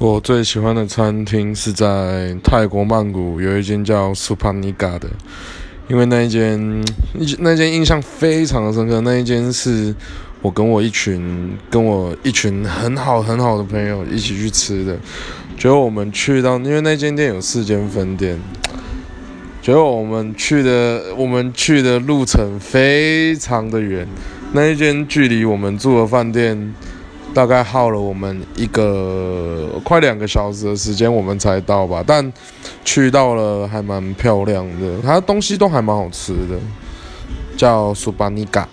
我最喜欢的餐厅是在泰国曼谷有一间叫 Supaniga 的，因为那一间那间印象非常的深刻。那一间是我跟我一群跟我一群很好很好的朋友一起去吃的。结果我们去到，因为那间店有四间分店，结果我们去的我们去的路程非常的远，那一间距离我们住的饭店。大概耗了我们一个快两个小时的时间，我们才到吧。但去到了还蛮漂亮的，它东西都还蛮好吃的，叫苏巴尼嘎。